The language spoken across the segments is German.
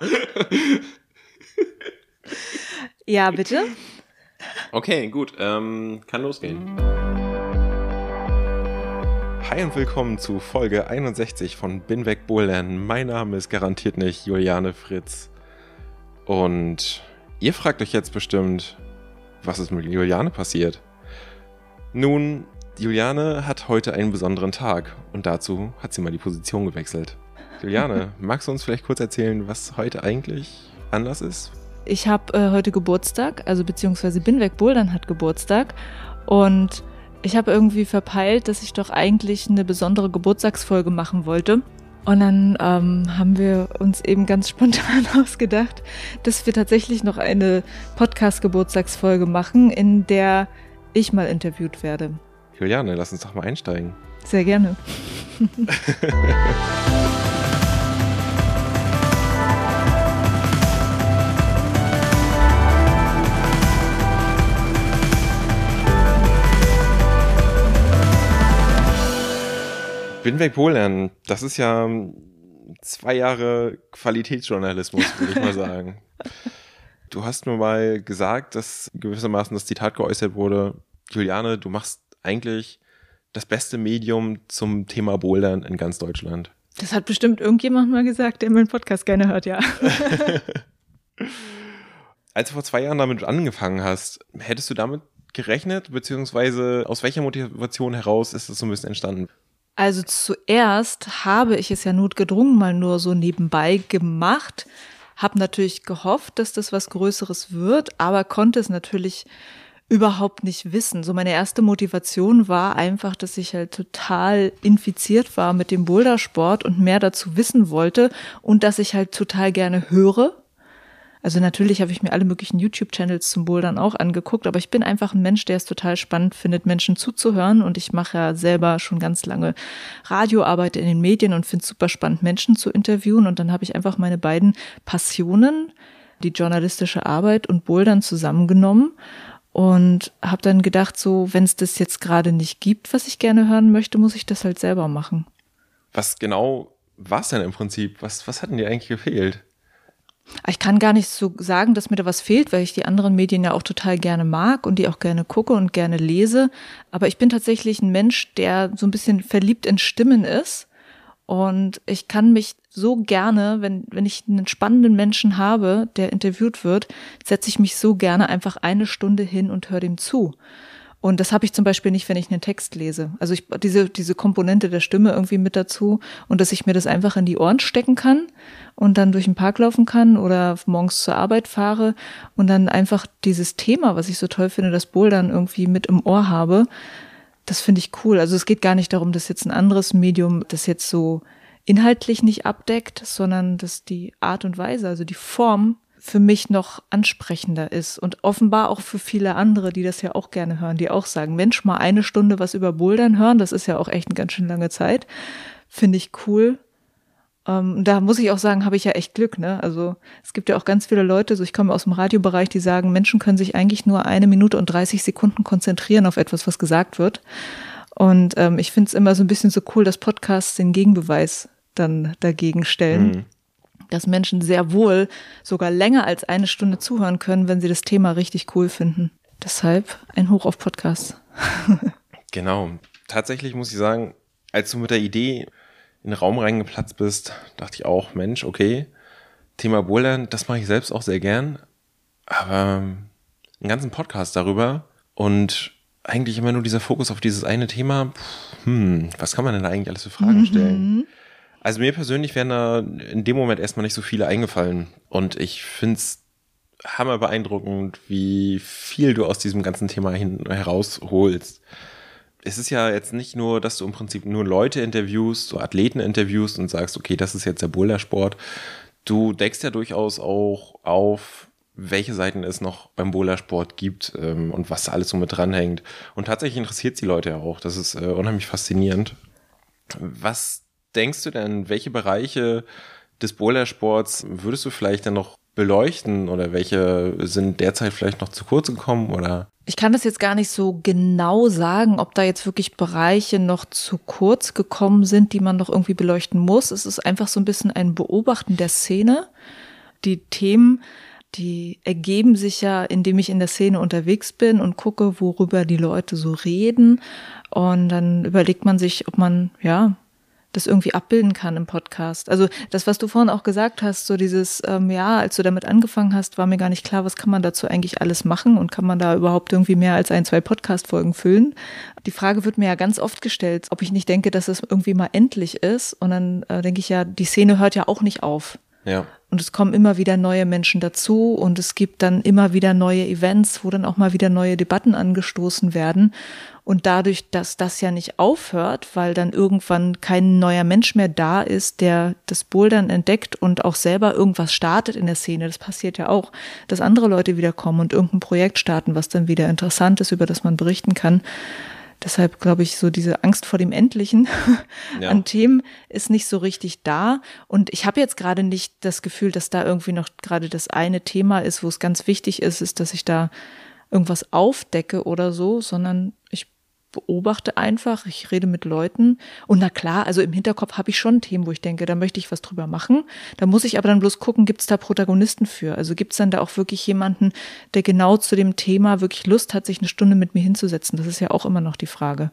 ja, bitte. Okay, gut. Ähm, kann losgehen. Hi und willkommen zu Folge 61 von Bin weg Bouldern. Mein Name ist garantiert nicht Juliane Fritz. Und ihr fragt euch jetzt bestimmt, was ist mit Juliane passiert? Nun, Juliane hat heute einen besonderen Tag und dazu hat sie mal die Position gewechselt. Juliane, magst du uns vielleicht kurz erzählen, was heute eigentlich anders ist? Ich habe äh, heute Geburtstag, also beziehungsweise Binweg Bouldern hat Geburtstag und ich habe irgendwie verpeilt, dass ich doch eigentlich eine besondere Geburtstagsfolge machen wollte. Und dann ähm, haben wir uns eben ganz spontan ausgedacht, dass wir tatsächlich noch eine Podcast-Geburtstagsfolge machen, in der ich mal interviewt werde. Juliane, lass uns doch mal einsteigen. Sehr gerne. Bin weg Polen. Das ist ja zwei Jahre Qualitätsjournalismus, würde ich mal sagen. Du hast mir mal gesagt, dass gewissermaßen das Zitat geäußert wurde, Juliane, du machst eigentlich das beste Medium zum Thema Bouldern in ganz Deutschland. Das hat bestimmt irgendjemand mal gesagt, der meinen Podcast gerne hört, ja. Als du vor zwei Jahren damit angefangen hast, hättest du damit gerechnet, beziehungsweise aus welcher Motivation heraus ist das so ein bisschen entstanden? Also zuerst habe ich es ja notgedrungen mal nur so nebenbei gemacht, habe natürlich gehofft, dass das was Größeres wird, aber konnte es natürlich überhaupt nicht wissen. So meine erste Motivation war einfach, dass ich halt total infiziert war mit dem Bouldersport und mehr dazu wissen wollte und dass ich halt total gerne höre also natürlich habe ich mir alle möglichen YouTube-Channels zum Bouldern auch angeguckt, aber ich bin einfach ein Mensch, der es total spannend findet, Menschen zuzuhören. Und ich mache ja selber schon ganz lange Radioarbeit in den Medien und finde es super spannend, Menschen zu interviewen. Und dann habe ich einfach meine beiden Passionen, die journalistische Arbeit und Bouldern zusammengenommen und habe dann gedacht, so, wenn es das jetzt gerade nicht gibt, was ich gerne hören möchte, muss ich das halt selber machen. Was genau war es denn im Prinzip? Was, was hat denn dir eigentlich gefehlt? Ich kann gar nicht so sagen, dass mir da was fehlt, weil ich die anderen Medien ja auch total gerne mag und die auch gerne gucke und gerne lese. Aber ich bin tatsächlich ein Mensch, der so ein bisschen verliebt in Stimmen ist. Und ich kann mich so gerne, wenn, wenn ich einen spannenden Menschen habe, der interviewt wird, setze ich mich so gerne einfach eine Stunde hin und höre dem zu. Und das habe ich zum Beispiel nicht, wenn ich einen Text lese. Also ich diese diese Komponente der Stimme irgendwie mit dazu und dass ich mir das einfach in die Ohren stecken kann und dann durch den Park laufen kann oder morgens zur Arbeit fahre und dann einfach dieses Thema, was ich so toll finde, das Bouldern irgendwie mit im Ohr habe. Das finde ich cool. Also es geht gar nicht darum, dass jetzt ein anderes Medium das jetzt so inhaltlich nicht abdeckt, sondern dass die Art und Weise, also die Form für mich noch ansprechender ist und offenbar auch für viele andere, die das ja auch gerne hören, die auch sagen, Mensch, mal eine Stunde was über Bouldern hören, das ist ja auch echt eine ganz schön lange Zeit, finde ich cool. Ähm, da muss ich auch sagen, habe ich ja echt Glück, ne? Also es gibt ja auch ganz viele Leute, so ich komme aus dem Radiobereich, die sagen, Menschen können sich eigentlich nur eine Minute und 30 Sekunden konzentrieren auf etwas, was gesagt wird. Und ähm, ich finde es immer so ein bisschen so cool, dass Podcasts den Gegenbeweis dann dagegen stellen. Mhm dass Menschen sehr wohl sogar länger als eine Stunde zuhören können, wenn sie das Thema richtig cool finden. Deshalb ein Hoch auf Podcasts. genau. Tatsächlich muss ich sagen, als du mit der Idee in den Raum reingeplatzt bist, dachte ich auch, Mensch, okay, Thema Bouldern, das mache ich selbst auch sehr gern, aber einen ganzen Podcast darüber und eigentlich immer nur dieser Fokus auf dieses eine Thema, hm, was kann man denn da eigentlich alles für Fragen stellen? Mhm. Also mir persönlich wären da in dem Moment erstmal nicht so viele eingefallen. Und ich finde es hammer beeindruckend, wie viel du aus diesem ganzen Thema hin herausholst. Es ist ja jetzt nicht nur, dass du im Prinzip nur Leute interviewst, so Athleten interviewst und sagst, okay, das ist jetzt der Bouldersport. Du deckst ja durchaus auch auf, welche Seiten es noch beim Bouldersport gibt ähm, und was da alles so mit dranhängt. Und tatsächlich interessiert es die Leute ja auch. Das ist äh, unheimlich faszinierend. Was denkst du denn, welche Bereiche des Bouldersports würdest du vielleicht dann noch beleuchten oder welche sind derzeit vielleicht noch zu kurz gekommen oder? Ich kann das jetzt gar nicht so genau sagen, ob da jetzt wirklich Bereiche noch zu kurz gekommen sind, die man noch irgendwie beleuchten muss. Es ist einfach so ein bisschen ein Beobachten der Szene. Die Themen, die ergeben sich ja, indem ich in der Szene unterwegs bin und gucke, worüber die Leute so reden. Und dann überlegt man sich, ob man, ja, das irgendwie abbilden kann im Podcast. Also das, was du vorhin auch gesagt hast, so dieses, ähm, ja, als du damit angefangen hast, war mir gar nicht klar, was kann man dazu eigentlich alles machen und kann man da überhaupt irgendwie mehr als ein, zwei Podcast-Folgen füllen. Die Frage wird mir ja ganz oft gestellt, ob ich nicht denke, dass es irgendwie mal endlich ist. Und dann äh, denke ich ja, die Szene hört ja auch nicht auf. Ja. Und es kommen immer wieder neue Menschen dazu und es gibt dann immer wieder neue Events, wo dann auch mal wieder neue Debatten angestoßen werden. Und dadurch, dass das ja nicht aufhört, weil dann irgendwann kein neuer Mensch mehr da ist, der das Bouldern entdeckt und auch selber irgendwas startet in der Szene, das passiert ja auch, dass andere Leute wieder kommen und irgendein Projekt starten, was dann wieder interessant ist, über das man berichten kann. Deshalb glaube ich, so diese Angst vor dem Endlichen ja. an Themen ist nicht so richtig da. Und ich habe jetzt gerade nicht das Gefühl, dass da irgendwie noch gerade das eine Thema ist, wo es ganz wichtig ist, ist, dass ich da irgendwas aufdecke oder so, sondern ich beobachte einfach, ich rede mit Leuten und na klar, also im Hinterkopf habe ich schon Themen, wo ich denke, da möchte ich was drüber machen. Da muss ich aber dann bloß gucken, gibt es da Protagonisten für? Also gibt es dann da auch wirklich jemanden, der genau zu dem Thema wirklich Lust hat, sich eine Stunde mit mir hinzusetzen? Das ist ja auch immer noch die Frage.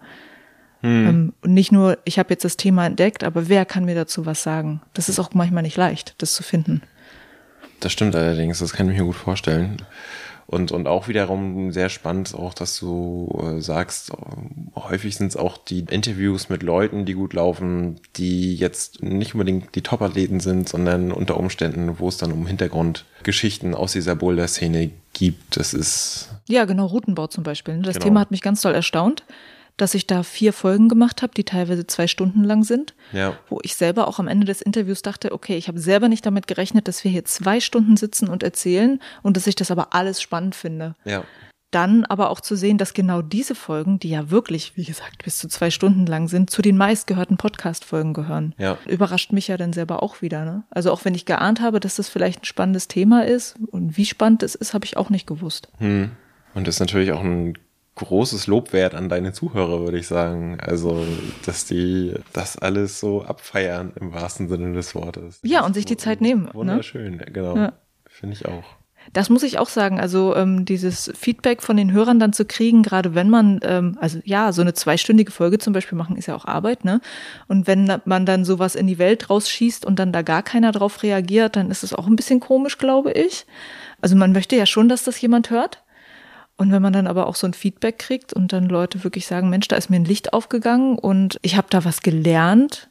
Hm. Ähm, und nicht nur, ich habe jetzt das Thema entdeckt, aber wer kann mir dazu was sagen? Das ist auch manchmal nicht leicht, das zu finden. Das stimmt allerdings, das kann ich mir gut vorstellen. Und, und auch wiederum sehr spannend, auch dass du äh, sagst, äh, häufig sind es auch die Interviews mit Leuten, die gut laufen, die jetzt nicht unbedingt die Top-Athleten sind, sondern unter Umständen, wo es dann um Hintergrundgeschichten aus dieser Boulder-Szene gibt. Das ist. Ja, genau, Routenbau zum Beispiel. Ne? Das genau. Thema hat mich ganz toll erstaunt dass ich da vier Folgen gemacht habe, die teilweise zwei Stunden lang sind, ja. wo ich selber auch am Ende des Interviews dachte, okay, ich habe selber nicht damit gerechnet, dass wir hier zwei Stunden sitzen und erzählen und dass ich das aber alles spannend finde. Ja. Dann aber auch zu sehen, dass genau diese Folgen, die ja wirklich, wie gesagt, bis zu zwei Stunden lang sind, zu den meistgehörten Podcast-Folgen gehören. Ja. Überrascht mich ja dann selber auch wieder. Ne? Also auch wenn ich geahnt habe, dass das vielleicht ein spannendes Thema ist und wie spannend es ist, habe ich auch nicht gewusst. Hm. Und das ist natürlich auch ein großes Lob wert an deine Zuhörer, würde ich sagen. Also, dass die das alles so abfeiern im wahrsten Sinne des Wortes. Ja, und sich die Zeit nehmen. Ne? Wunderschön, ne? genau. Ja. Finde ich auch. Das muss ich auch sagen. Also ähm, dieses Feedback von den Hörern dann zu kriegen, gerade wenn man, ähm, also ja, so eine zweistündige Folge zum Beispiel machen, ist ja auch Arbeit, ne? Und wenn man dann sowas in die Welt rausschießt und dann da gar keiner drauf reagiert, dann ist es auch ein bisschen komisch, glaube ich. Also man möchte ja schon, dass das jemand hört. Und wenn man dann aber auch so ein Feedback kriegt und dann Leute wirklich sagen, Mensch, da ist mir ein Licht aufgegangen und ich habe da was gelernt.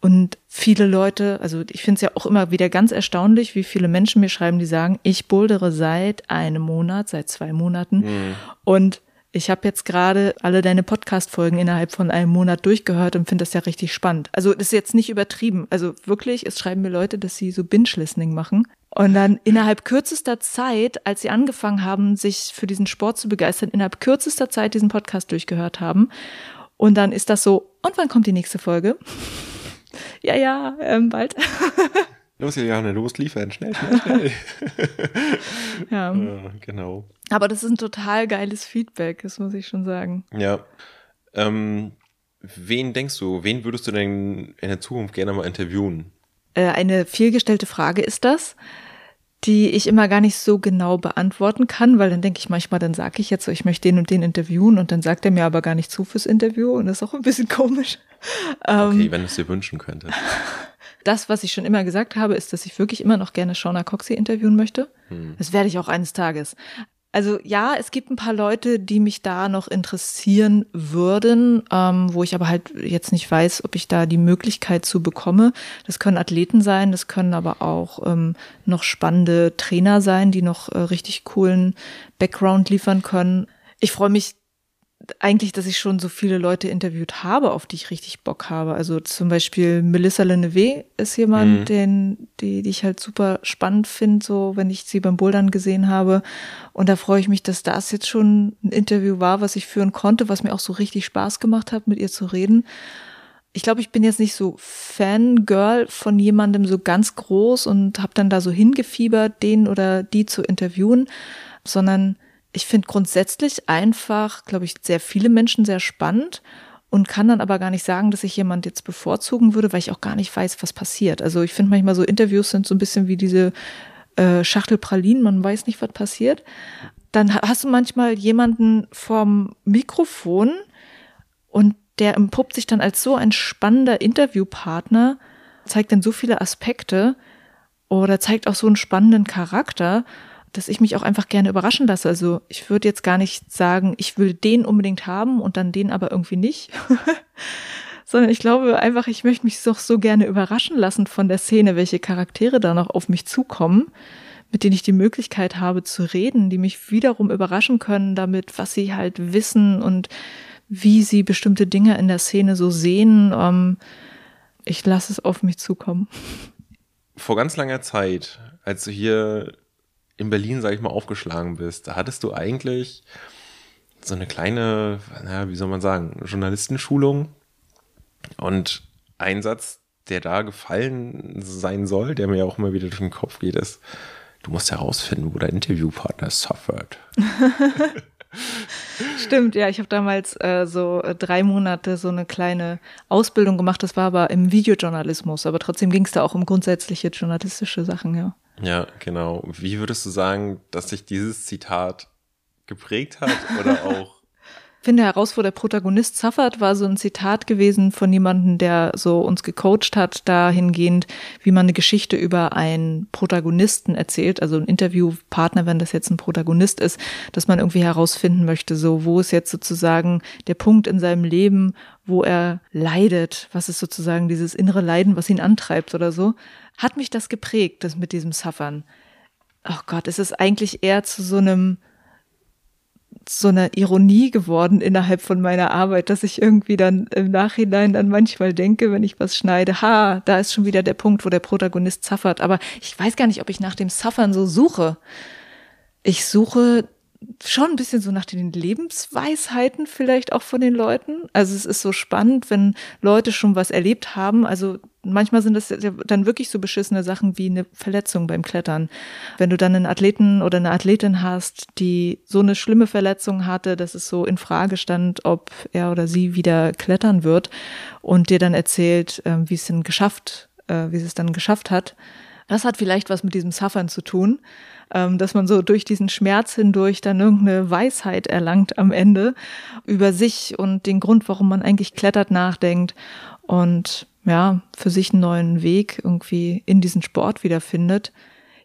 Und viele Leute, also ich finde es ja auch immer wieder ganz erstaunlich, wie viele Menschen mir schreiben, die sagen, ich bouldere seit einem Monat, seit zwei Monaten. Mhm. Und ich habe jetzt gerade alle deine Podcast-Folgen innerhalb von einem Monat durchgehört und finde das ja richtig spannend. Also das ist jetzt nicht übertrieben. Also wirklich, es schreiben mir Leute, dass sie so Binge-Listening machen. Und dann innerhalb kürzester Zeit, als sie angefangen haben, sich für diesen Sport zu begeistern, innerhalb kürzester Zeit diesen Podcast durchgehört haben. Und dann ist das so, und wann kommt die nächste Folge? ja, ja, ähm, bald. Los, Juliane, du musst liefern. Schnell, schnell, schnell. ja. ja. Genau. Aber das ist ein total geiles Feedback, das muss ich schon sagen. Ja. Ähm, wen denkst du, wen würdest du denn in der Zukunft gerne mal interviewen? Äh, eine vielgestellte Frage ist das, die ich immer gar nicht so genau beantworten kann, weil dann denke ich manchmal, dann sage ich jetzt so, ich möchte den und den interviewen und dann sagt er mir aber gar nicht zu fürs Interview und das ist auch ein bisschen komisch. Okay, ähm, wenn du es dir wünschen könntest. Das, was ich schon immer gesagt habe, ist, dass ich wirklich immer noch gerne Shauna Coxey interviewen möchte. Hm. Das werde ich auch eines Tages. Also ja, es gibt ein paar Leute, die mich da noch interessieren würden, ähm, wo ich aber halt jetzt nicht weiß, ob ich da die Möglichkeit zu bekomme. Das können Athleten sein, das können aber auch ähm, noch spannende Trainer sein, die noch äh, richtig coolen Background liefern können. Ich freue mich eigentlich, dass ich schon so viele Leute interviewt habe, auf die ich richtig Bock habe. Also zum Beispiel Melissa Leneve ist jemand, mhm. den, die, die ich halt super spannend finde, so wenn ich sie beim Bouldern gesehen habe. Und da freue ich mich, dass das jetzt schon ein Interview war, was ich führen konnte, was mir auch so richtig Spaß gemacht hat, mit ihr zu reden. Ich glaube, ich bin jetzt nicht so Fangirl von jemandem so ganz groß und habe dann da so hingefiebert, den oder die zu interviewen, sondern ich finde grundsätzlich einfach, glaube ich, sehr viele Menschen sehr spannend und kann dann aber gar nicht sagen, dass ich jemand jetzt bevorzugen würde, weil ich auch gar nicht weiß, was passiert. Also ich finde manchmal so Interviews sind so ein bisschen wie diese äh, Schachtel Pralinen, man weiß nicht, was passiert. Dann hast du manchmal jemanden vom Mikrofon und der empuppt sich dann als so ein spannender Interviewpartner, zeigt dann so viele Aspekte oder zeigt auch so einen spannenden Charakter dass ich mich auch einfach gerne überraschen lasse. Also ich würde jetzt gar nicht sagen, ich will den unbedingt haben und dann den aber irgendwie nicht. Sondern ich glaube einfach, ich möchte mich doch so gerne überraschen lassen von der Szene, welche Charaktere da noch auf mich zukommen, mit denen ich die Möglichkeit habe zu reden, die mich wiederum überraschen können damit, was sie halt wissen und wie sie bestimmte Dinge in der Szene so sehen. Ähm, ich lasse es auf mich zukommen. Vor ganz langer Zeit, als du hier in Berlin, sag ich mal, aufgeschlagen bist, da hattest du eigentlich so eine kleine, naja, wie soll man sagen, Journalistenschulung. Und ein Satz, der da gefallen sein soll, der mir auch immer wieder durch den Kopf geht, ist, du musst herausfinden, wo dein Interviewpartner suffert. Stimmt, ja, ich habe damals äh, so äh, drei Monate so eine kleine Ausbildung gemacht. Das war aber im Videojournalismus, aber trotzdem ging es da auch um grundsätzliche journalistische Sachen, ja. Ja, genau. Wie würdest du sagen, dass sich dieses Zitat geprägt hat oder auch finde heraus, wo der Protagonist suffert, war so ein Zitat gewesen von jemandem, der so uns gecoacht hat, dahingehend, wie man eine Geschichte über einen Protagonisten erzählt, also ein Interviewpartner, wenn das jetzt ein Protagonist ist, dass man irgendwie herausfinden möchte, so wo ist jetzt sozusagen der Punkt in seinem Leben, wo er leidet, was ist sozusagen dieses innere Leiden, was ihn antreibt oder so hat mich das geprägt, das mit diesem Suffern. Oh Gott, es ist eigentlich eher zu so einem, so einer Ironie geworden innerhalb von meiner Arbeit, dass ich irgendwie dann im Nachhinein dann manchmal denke, wenn ich was schneide, ha, da ist schon wieder der Punkt, wo der Protagonist suffert. Aber ich weiß gar nicht, ob ich nach dem Suffern so suche. Ich suche schon ein bisschen so nach den Lebensweisheiten vielleicht auch von den Leuten. Also es ist so spannend, wenn Leute schon was erlebt haben. Also manchmal sind das dann wirklich so beschissene Sachen wie eine Verletzung beim Klettern. Wenn du dann einen Athleten oder eine Athletin hast, die so eine schlimme Verletzung hatte, dass es so in Frage stand, ob er oder sie wieder klettern wird und dir dann erzählt, ähm, wie es denn geschafft, äh, wie es dann geschafft hat. Das hat vielleicht was mit diesem Suffern zu tun ähm, dass man so durch diesen Schmerz hindurch dann irgendeine Weisheit erlangt am Ende über sich und den Grund, warum man eigentlich klettert, nachdenkt und ja, für sich einen neuen Weg irgendwie in diesen Sport wiederfindet.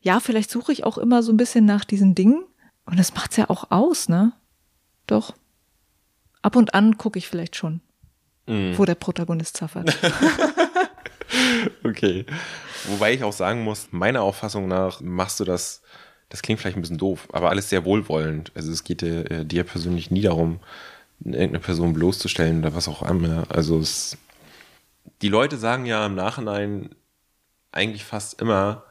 Ja, vielleicht suche ich auch immer so ein bisschen nach diesen Dingen und das macht's ja auch aus, ne? Doch. Ab und an gucke ich vielleicht schon, mm. wo der Protagonist zaffert. okay. Wobei ich auch sagen muss, meiner Auffassung nach machst du das das klingt vielleicht ein bisschen doof, aber alles sehr wohlwollend. Also es geht dir, äh, dir persönlich nie darum, irgendeine Person bloßzustellen oder was auch immer. Also es, die Leute sagen ja im Nachhinein eigentlich fast immer,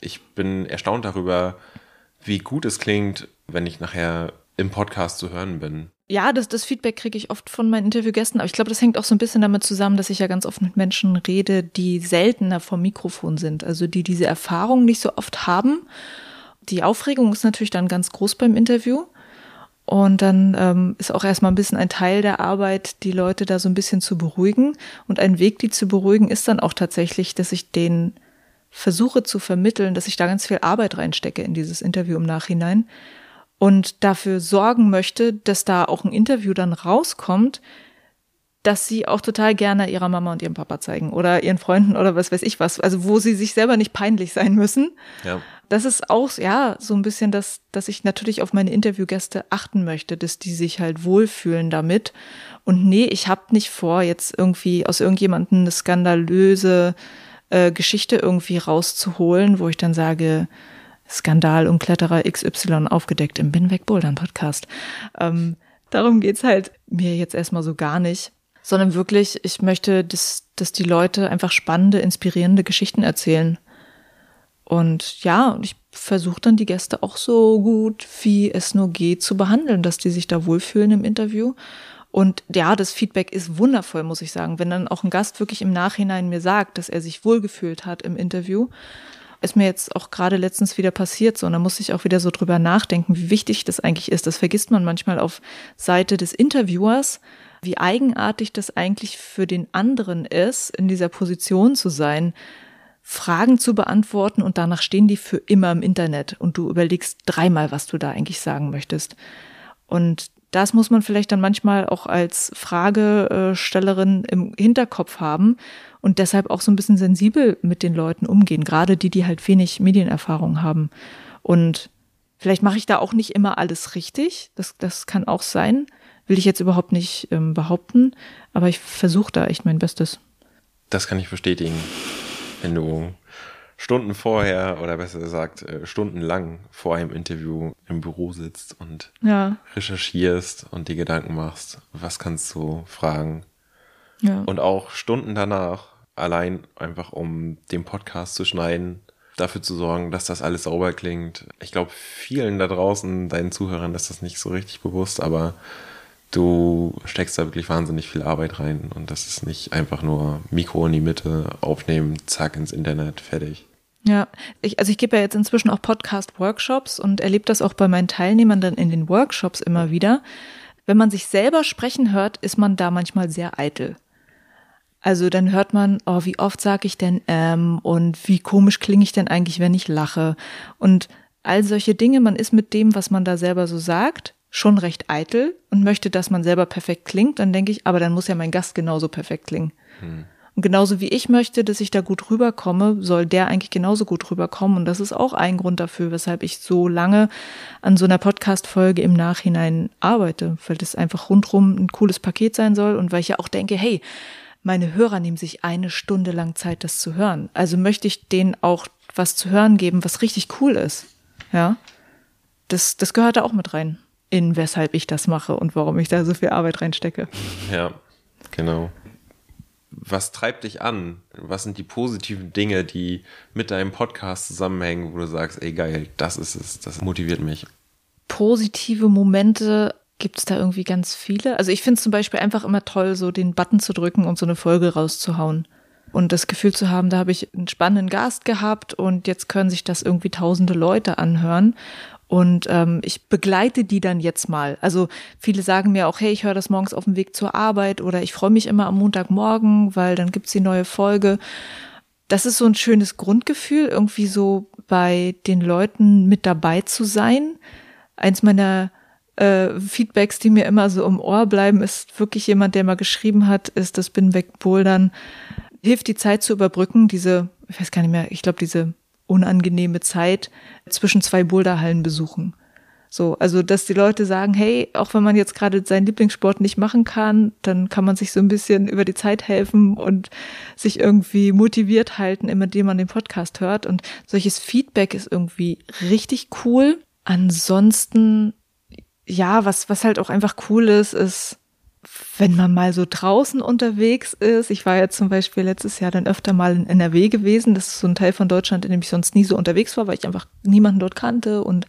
ich bin erstaunt darüber, wie gut es klingt, wenn ich nachher im Podcast zu hören bin. Ja, das, das Feedback kriege ich oft von meinen Interviewgästen, aber ich glaube, das hängt auch so ein bisschen damit zusammen, dass ich ja ganz oft mit Menschen rede, die seltener vom Mikrofon sind, also die diese Erfahrung nicht so oft haben die Aufregung ist natürlich dann ganz groß beim Interview. Und dann ähm, ist auch erstmal ein bisschen ein Teil der Arbeit, die Leute da so ein bisschen zu beruhigen. Und ein Weg, die zu beruhigen, ist dann auch tatsächlich, dass ich den versuche zu vermitteln, dass ich da ganz viel Arbeit reinstecke in dieses Interview im Nachhinein und dafür sorgen möchte, dass da auch ein Interview dann rauskommt, dass sie auch total gerne ihrer Mama und ihrem Papa zeigen oder ihren Freunden oder was weiß ich was. Also wo sie sich selber nicht peinlich sein müssen. Ja. Das ist auch, ja, so ein bisschen das, dass ich natürlich auf meine Interviewgäste achten möchte, dass die sich halt wohlfühlen damit. Und nee, ich habe nicht vor, jetzt irgendwie aus irgendjemandem eine skandalöse äh, Geschichte irgendwie rauszuholen, wo ich dann sage, Skandal um Kletterer XY aufgedeckt im Binweg Bouldern Podcast. Ähm, Darum geht's halt mir jetzt erstmal so gar nicht. Sondern wirklich, ich möchte, dass, dass die Leute einfach spannende, inspirierende Geschichten erzählen. Und ja, ich versuche dann die Gäste auch so gut, wie es nur geht, zu behandeln, dass die sich da wohlfühlen im Interview. Und ja, das Feedback ist wundervoll, muss ich sagen. Wenn dann auch ein Gast wirklich im Nachhinein mir sagt, dass er sich wohlgefühlt hat im Interview, ist mir jetzt auch gerade letztens wieder passiert so. Und da muss ich auch wieder so drüber nachdenken, wie wichtig das eigentlich ist. Das vergisst man manchmal auf Seite des Interviewers, wie eigenartig das eigentlich für den anderen ist, in dieser Position zu sein, Fragen zu beantworten und danach stehen die für immer im Internet und du überlegst dreimal, was du da eigentlich sagen möchtest. Und das muss man vielleicht dann manchmal auch als Fragestellerin im Hinterkopf haben und deshalb auch so ein bisschen sensibel mit den Leuten umgehen, gerade die, die halt wenig Medienerfahrung haben. Und vielleicht mache ich da auch nicht immer alles richtig, das, das kann auch sein, will ich jetzt überhaupt nicht ähm, behaupten, aber ich versuche da echt mein Bestes. Das kann ich bestätigen wenn du Stunden vorher oder besser gesagt äh, stundenlang vor einem Interview im Büro sitzt und ja. recherchierst und dir Gedanken machst, was kannst du fragen. Ja. Und auch Stunden danach, allein einfach um den Podcast zu schneiden, dafür zu sorgen, dass das alles sauber klingt. Ich glaube, vielen da draußen, deinen Zuhörern, ist das nicht so richtig bewusst, aber du steckst da wirklich wahnsinnig viel Arbeit rein und das ist nicht einfach nur Mikro in die Mitte, aufnehmen, zack ins Internet, fertig. Ja, ich, also ich gebe ja jetzt inzwischen auch Podcast-Workshops und erlebe das auch bei meinen Teilnehmern dann in den Workshops immer wieder. Wenn man sich selber sprechen hört, ist man da manchmal sehr eitel. Also dann hört man, oh, wie oft sage ich denn ähm und wie komisch klinge ich denn eigentlich, wenn ich lache und all solche Dinge. Man ist mit dem, was man da selber so sagt, schon recht eitel und möchte, dass man selber perfekt klingt, dann denke ich, aber dann muss ja mein Gast genauso perfekt klingen. Hm. Und genauso wie ich möchte, dass ich da gut rüberkomme, soll der eigentlich genauso gut rüberkommen. Und das ist auch ein Grund dafür, weshalb ich so lange an so einer Podcast-Folge im Nachhinein arbeite, weil das einfach rundrum ein cooles Paket sein soll und weil ich ja auch denke, hey, meine Hörer nehmen sich eine Stunde lang Zeit, das zu hören. Also möchte ich denen auch was zu hören geben, was richtig cool ist. Ja. Das, das gehört da auch mit rein in weshalb ich das mache und warum ich da so viel Arbeit reinstecke. Ja, genau. Was treibt dich an? Was sind die positiven Dinge, die mit deinem Podcast zusammenhängen, wo du sagst, ey geil, das ist es, das motiviert mich? Positive Momente gibt es da irgendwie ganz viele. Also ich finde es zum Beispiel einfach immer toll, so den Button zu drücken und so eine Folge rauszuhauen und das Gefühl zu haben, da habe ich einen spannenden Gast gehabt und jetzt können sich das irgendwie tausende Leute anhören. Und ähm, ich begleite die dann jetzt mal. Also viele sagen mir auch, hey, ich höre das morgens auf dem Weg zur Arbeit oder ich freue mich immer am Montagmorgen, weil dann gibt's die neue Folge. Das ist so ein schönes Grundgefühl, irgendwie so bei den Leuten mit dabei zu sein. Eins meiner äh, Feedbacks, die mir immer so im Ohr bleiben, ist wirklich jemand, der mal geschrieben hat, ist das Bin weg Bouldern hilft die Zeit zu überbrücken, diese, ich weiß gar nicht mehr, ich glaube, diese unangenehme Zeit zwischen zwei Boulderhallen besuchen. So, also dass die Leute sagen, hey, auch wenn man jetzt gerade seinen Lieblingssport nicht machen kann, dann kann man sich so ein bisschen über die Zeit helfen und sich irgendwie motiviert halten, indem man den Podcast hört. Und solches Feedback ist irgendwie richtig cool. Ansonsten, ja, was, was halt auch einfach cool ist, ist, wenn man mal so draußen unterwegs ist, ich war ja zum Beispiel letztes Jahr dann öfter mal in NRW gewesen, das ist so ein Teil von Deutschland, in dem ich sonst nie so unterwegs war, weil ich einfach niemanden dort kannte und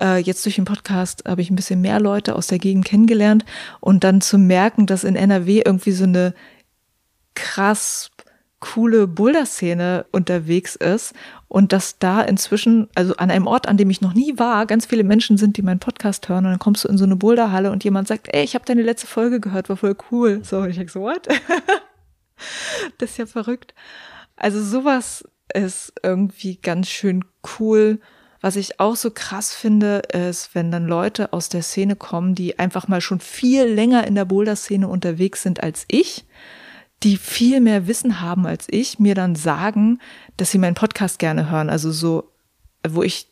äh, jetzt durch den Podcast habe ich ein bisschen mehr Leute aus der Gegend kennengelernt und dann zu merken, dass in NRW irgendwie so eine krass coole Boulder-Szene unterwegs ist und dass da inzwischen, also an einem Ort, an dem ich noch nie war, ganz viele Menschen sind, die meinen Podcast hören und dann kommst du in so eine Boulderhalle und jemand sagt, ey, ich habe deine letzte Folge gehört, war voll cool. So, und ich denke so, what? das ist ja verrückt. Also sowas ist irgendwie ganz schön cool. Was ich auch so krass finde, ist, wenn dann Leute aus der Szene kommen, die einfach mal schon viel länger in der Boulder-Szene unterwegs sind als ich die viel mehr Wissen haben als ich, mir dann sagen, dass sie meinen Podcast gerne hören. Also so, wo ich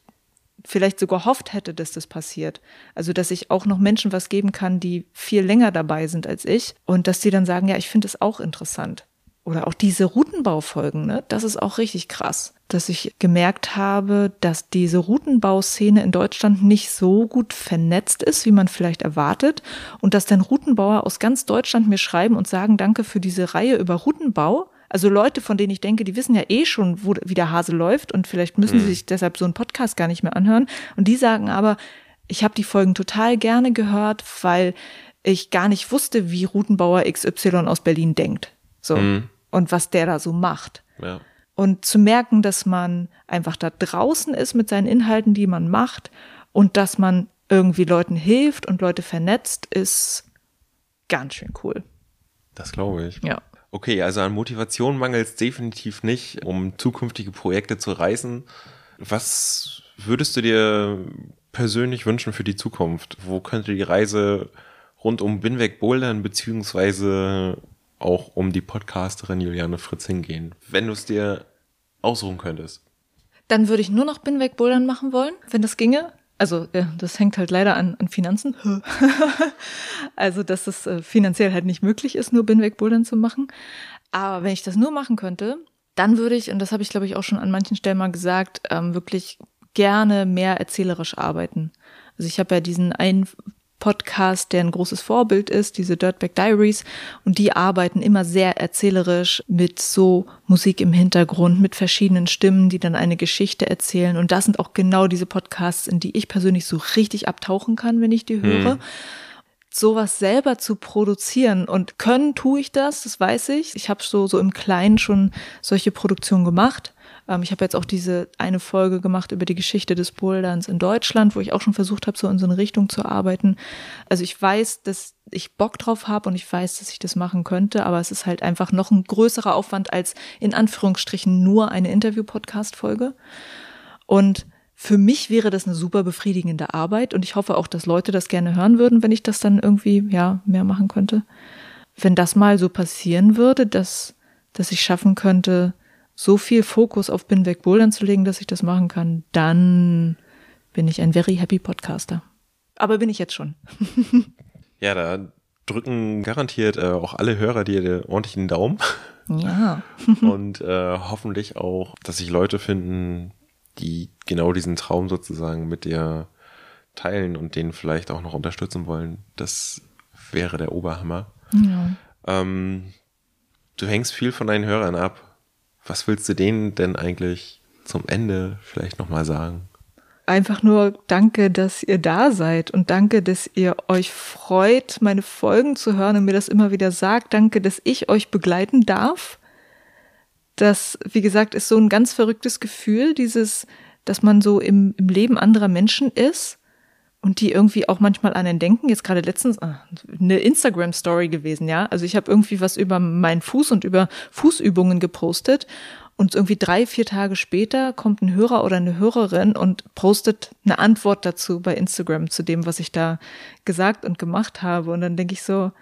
vielleicht sogar gehofft hätte, dass das passiert. Also, dass ich auch noch Menschen was geben kann, die viel länger dabei sind als ich und dass die dann sagen, ja, ich finde es auch interessant. Oder auch diese Routenbaufolgen, ne, das ist auch richtig krass, dass ich gemerkt habe, dass diese Routenbauszene in Deutschland nicht so gut vernetzt ist, wie man vielleicht erwartet und dass dann Routenbauer aus ganz Deutschland mir schreiben und sagen, danke für diese Reihe über Routenbau. Also Leute, von denen ich denke, die wissen ja eh schon, wo, wie der Hase läuft und vielleicht müssen sie mhm. sich deshalb so einen Podcast gar nicht mehr anhören. Und die sagen aber, ich habe die Folgen total gerne gehört, weil ich gar nicht wusste, wie Routenbauer XY aus Berlin denkt. So. Mhm und was der da so macht. Ja. Und zu merken, dass man einfach da draußen ist mit seinen Inhalten, die man macht und dass man irgendwie Leuten hilft und Leute vernetzt, ist ganz schön cool. Das glaube ich. Ja. Okay, also an Motivation mangelt es definitiv nicht, um zukünftige Projekte zu reißen. Was würdest du dir persönlich wünschen für die Zukunft? Wo könnte die Reise rund um Binweg Bouldern beziehungsweise auch um die Podcasterin Juliane Fritz hingehen, wenn du es dir ausruhen könntest? Dann würde ich nur noch Binweg Bouldern machen wollen, wenn das ginge. Also das hängt halt leider an, an Finanzen. also dass es äh, finanziell halt nicht möglich ist, nur Binweg Bouldern zu machen. Aber wenn ich das nur machen könnte, dann würde ich, und das habe ich glaube ich auch schon an manchen Stellen mal gesagt, ähm, wirklich gerne mehr erzählerisch arbeiten. Also ich habe ja diesen einen Podcast, der ein großes Vorbild ist, diese Dirtbag Diaries. Und die arbeiten immer sehr erzählerisch mit so Musik im Hintergrund, mit verschiedenen Stimmen, die dann eine Geschichte erzählen. Und das sind auch genau diese Podcasts, in die ich persönlich so richtig abtauchen kann, wenn ich die höre. Hm sowas selber zu produzieren und können tue ich das, das weiß ich. Ich habe so so im Kleinen schon solche Produktionen gemacht, ähm, ich habe jetzt auch diese eine Folge gemacht über die Geschichte des Boulderns in Deutschland, wo ich auch schon versucht habe, so in so eine Richtung zu arbeiten. Also ich weiß, dass ich Bock drauf habe und ich weiß, dass ich das machen könnte, aber es ist halt einfach noch ein größerer Aufwand als in Anführungsstrichen nur eine Interview-Podcast-Folge. Und für mich wäre das eine super befriedigende Arbeit und ich hoffe auch, dass Leute das gerne hören würden, wenn ich das dann irgendwie, ja, mehr machen könnte. Wenn das mal so passieren würde, dass, dass ich schaffen könnte, so viel Fokus auf Binweg Bouldern zu legen, dass ich das machen kann, dann bin ich ein very happy Podcaster. Aber bin ich jetzt schon. ja, da drücken garantiert äh, auch alle Hörer dir ordentlich den Daumen. Ja. Und äh, hoffentlich auch, dass sich Leute finden, die genau diesen Traum sozusagen mit dir teilen und den vielleicht auch noch unterstützen wollen. Das wäre der Oberhammer. Ja. Ähm, du hängst viel von deinen Hörern ab. Was willst du denen denn eigentlich zum Ende vielleicht nochmal sagen? Einfach nur danke, dass ihr da seid und danke, dass ihr euch freut, meine Folgen zu hören und mir das immer wieder sagt. Danke, dass ich euch begleiten darf. Das, wie gesagt, ist so ein ganz verrücktes Gefühl, dieses, dass man so im, im Leben anderer Menschen ist und die irgendwie auch manchmal an den denken. Jetzt gerade letztens ah, eine Instagram-Story gewesen, ja. Also ich habe irgendwie was über meinen Fuß und über Fußübungen gepostet und irgendwie drei, vier Tage später kommt ein Hörer oder eine Hörerin und postet eine Antwort dazu bei Instagram zu dem, was ich da gesagt und gemacht habe. Und dann denke ich so,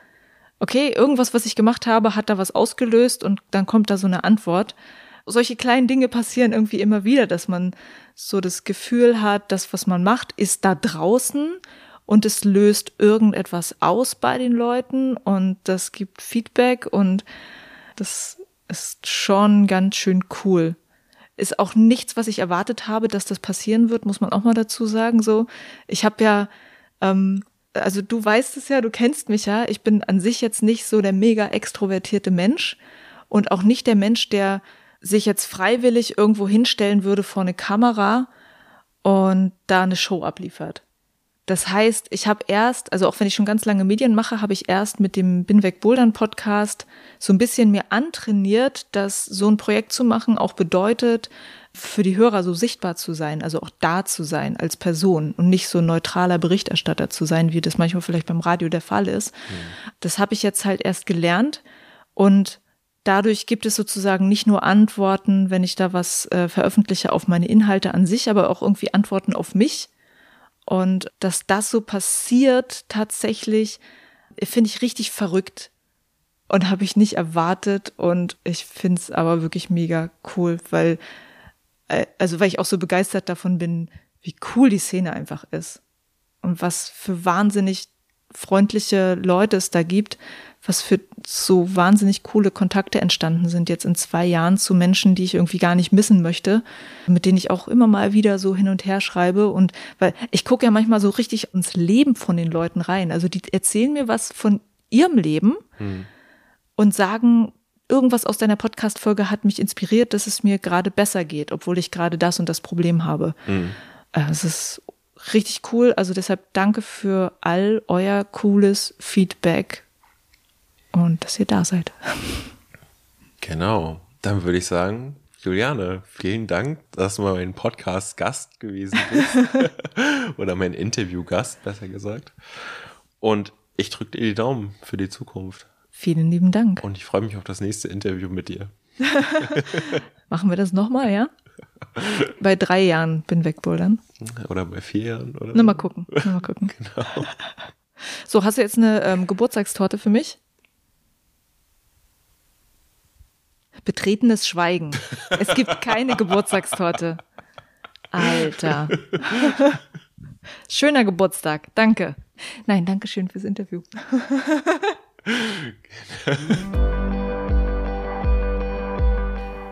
okay, irgendwas, was ich gemacht habe, hat da was ausgelöst und dann kommt da so eine Antwort solche kleinen Dinge passieren irgendwie immer wieder, dass man so das Gefühl hat, das, was man macht, ist da draußen und es löst irgendetwas aus bei den Leuten und das gibt Feedback und das ist schon ganz schön cool. Ist auch nichts, was ich erwartet habe, dass das passieren wird, muss man auch mal dazu sagen. So, ich habe ja, ähm, also du weißt es ja, du kennst mich ja. Ich bin an sich jetzt nicht so der mega extrovertierte Mensch und auch nicht der Mensch, der sich jetzt freiwillig irgendwo hinstellen würde vor eine Kamera und da eine Show abliefert. Das heißt, ich habe erst, also auch wenn ich schon ganz lange Medien mache, habe ich erst mit dem Binweg Bouldern Podcast so ein bisschen mir antrainiert, dass so ein Projekt zu machen auch bedeutet, für die Hörer so sichtbar zu sein, also auch da zu sein als Person und nicht so neutraler Berichterstatter zu sein, wie das manchmal vielleicht beim Radio der Fall ist. Mhm. Das habe ich jetzt halt erst gelernt und Dadurch gibt es sozusagen nicht nur Antworten, wenn ich da was äh, veröffentliche auf meine Inhalte an sich, aber auch irgendwie Antworten auf mich. Und dass das so passiert tatsächlich, finde ich richtig verrückt und habe ich nicht erwartet. Und ich finde es aber wirklich mega cool, weil, äh, also weil ich auch so begeistert davon bin, wie cool die Szene einfach ist. Und was für wahnsinnig freundliche Leute es da gibt, was für so wahnsinnig coole Kontakte entstanden sind jetzt in zwei Jahren zu Menschen, die ich irgendwie gar nicht missen möchte, mit denen ich auch immer mal wieder so hin und her schreibe. Und weil ich gucke ja manchmal so richtig ins Leben von den Leuten rein. Also die erzählen mir was von ihrem Leben hm. und sagen, irgendwas aus deiner Podcast-Folge hat mich inspiriert, dass es mir gerade besser geht, obwohl ich gerade das und das Problem habe. Hm. Es ist richtig cool. Also deshalb danke für all euer cooles Feedback und dass ihr da seid. Genau. Dann würde ich sagen, Juliane, vielen Dank, dass du mal mein Podcast-Gast gewesen bist. Oder mein Interview-Gast, besser gesagt. Und ich drücke dir die Daumen für die Zukunft. Vielen lieben Dank. Und ich freue mich auf das nächste Interview mit dir. Machen wir das nochmal, ja? Bei drei Jahren bin wegbouldern. Oder bei vier Jahren, oder? Na, mal gucken. Na, mal gucken. genau. So, hast du jetzt eine ähm, Geburtstagstorte für mich? Betretenes Schweigen. Es gibt keine Geburtstagstorte. Alter. Schöner Geburtstag. Danke. Nein, danke schön fürs Interview.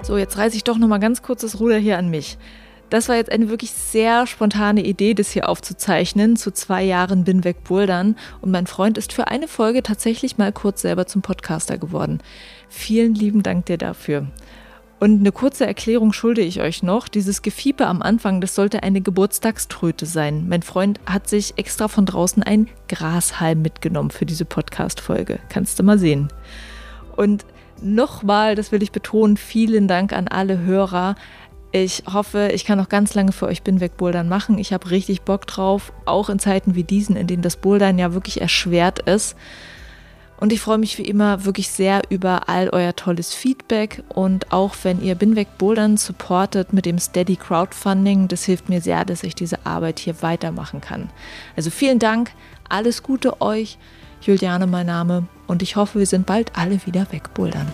so, jetzt reiße ich doch noch mal ganz kurz das Ruder hier an mich. Das war jetzt eine wirklich sehr spontane Idee, das hier aufzuzeichnen. Zu zwei Jahren bin weg Bouldern und mein Freund ist für eine Folge tatsächlich mal kurz selber zum Podcaster geworden. Vielen lieben Dank dir dafür. Und eine kurze Erklärung schulde ich euch noch. Dieses Gefiepe am Anfang, das sollte eine Geburtstagströte sein. Mein Freund hat sich extra von draußen ein Grashalm mitgenommen für diese Podcast-Folge. Kannst du mal sehen. Und nochmal, das will ich betonen, vielen Dank an alle Hörer. Ich hoffe, ich kann noch ganz lange für euch Binweg-Bouldern machen. Ich habe richtig Bock drauf, auch in Zeiten wie diesen, in denen das Bouldern ja wirklich erschwert ist. Und ich freue mich wie immer wirklich sehr über all euer tolles Feedback und auch wenn ihr Binweg Bouldern supportet mit dem Steady Crowdfunding, das hilft mir sehr, dass ich diese Arbeit hier weitermachen kann. Also vielen Dank, alles Gute euch. Juliane mein Name und ich hoffe, wir sind bald alle wieder wegbouldern.